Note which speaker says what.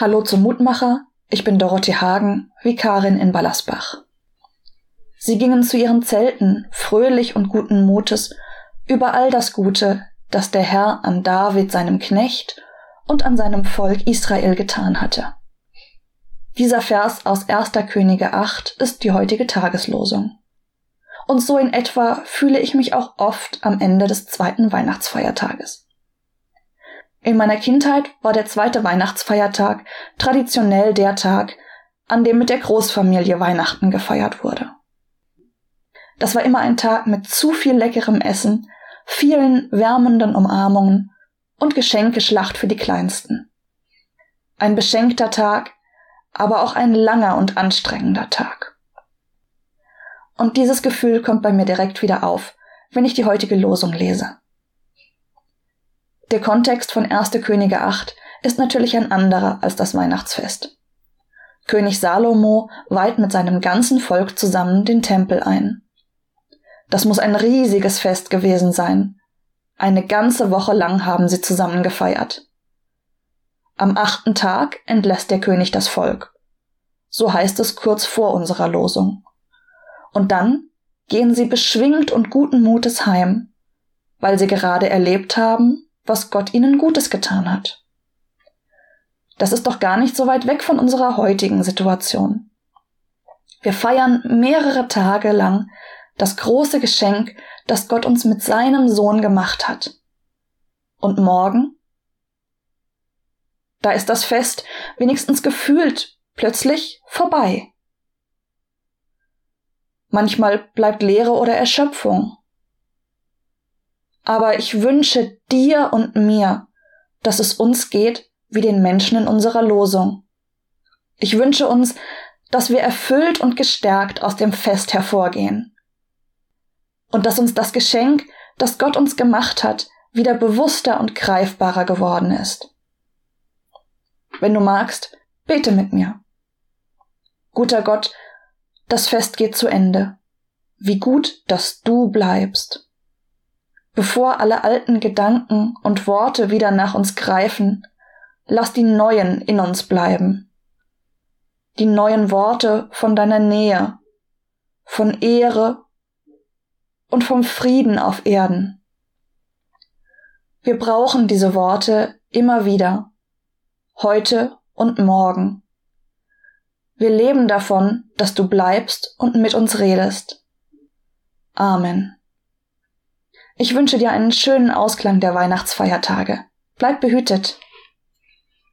Speaker 1: Hallo zum Mutmacher, ich bin Dorothee Hagen, Vikarin in Ballersbach. Sie gingen zu ihren Zelten, fröhlich und guten Mutes, über all das Gute, das der Herr an David seinem Knecht und an seinem Volk Israel getan hatte. Dieser Vers aus 1. Könige 8 ist die heutige Tageslosung. Und so in etwa fühle ich mich auch oft am Ende des zweiten Weihnachtsfeiertages. In meiner Kindheit war der zweite Weihnachtsfeiertag traditionell der Tag, an dem mit der Großfamilie Weihnachten gefeiert wurde. Das war immer ein Tag mit zu viel leckerem Essen, vielen wärmenden Umarmungen und Geschenkeschlacht für die Kleinsten. Ein beschenkter Tag, aber auch ein langer und anstrengender Tag. Und dieses Gefühl kommt bei mir direkt wieder auf, wenn ich die heutige Losung lese. Der Kontext von 1. Könige 8 ist natürlich ein anderer als das Weihnachtsfest. König Salomo weiht mit seinem ganzen Volk zusammen den Tempel ein. Das muss ein riesiges Fest gewesen sein. Eine ganze Woche lang haben sie zusammen gefeiert. Am achten Tag entlässt der König das Volk. So heißt es kurz vor unserer Losung. Und dann gehen sie beschwingt und guten Mutes heim, weil sie gerade erlebt haben, was Gott ihnen Gutes getan hat. Das ist doch gar nicht so weit weg von unserer heutigen Situation. Wir feiern mehrere Tage lang das große Geschenk, das Gott uns mit seinem Sohn gemacht hat. Und morgen? Da ist das Fest, wenigstens gefühlt, plötzlich vorbei. Manchmal bleibt Leere oder Erschöpfung. Aber ich wünsche dir und mir, dass es uns geht wie den Menschen in unserer Losung. Ich wünsche uns, dass wir erfüllt und gestärkt aus dem Fest hervorgehen. Und dass uns das Geschenk, das Gott uns gemacht hat, wieder bewusster und greifbarer geworden ist. Wenn du magst, bete mit mir. Guter Gott, das Fest geht zu Ende. Wie gut, dass du bleibst bevor alle alten Gedanken und Worte wieder nach uns greifen, lass die neuen in uns bleiben. Die neuen Worte von deiner Nähe, von Ehre und vom Frieden auf Erden. Wir brauchen diese Worte immer wieder, heute und morgen. Wir leben davon, dass du bleibst und mit uns redest. Amen. Ich wünsche dir einen schönen Ausklang der Weihnachtsfeiertage. Bleib behütet.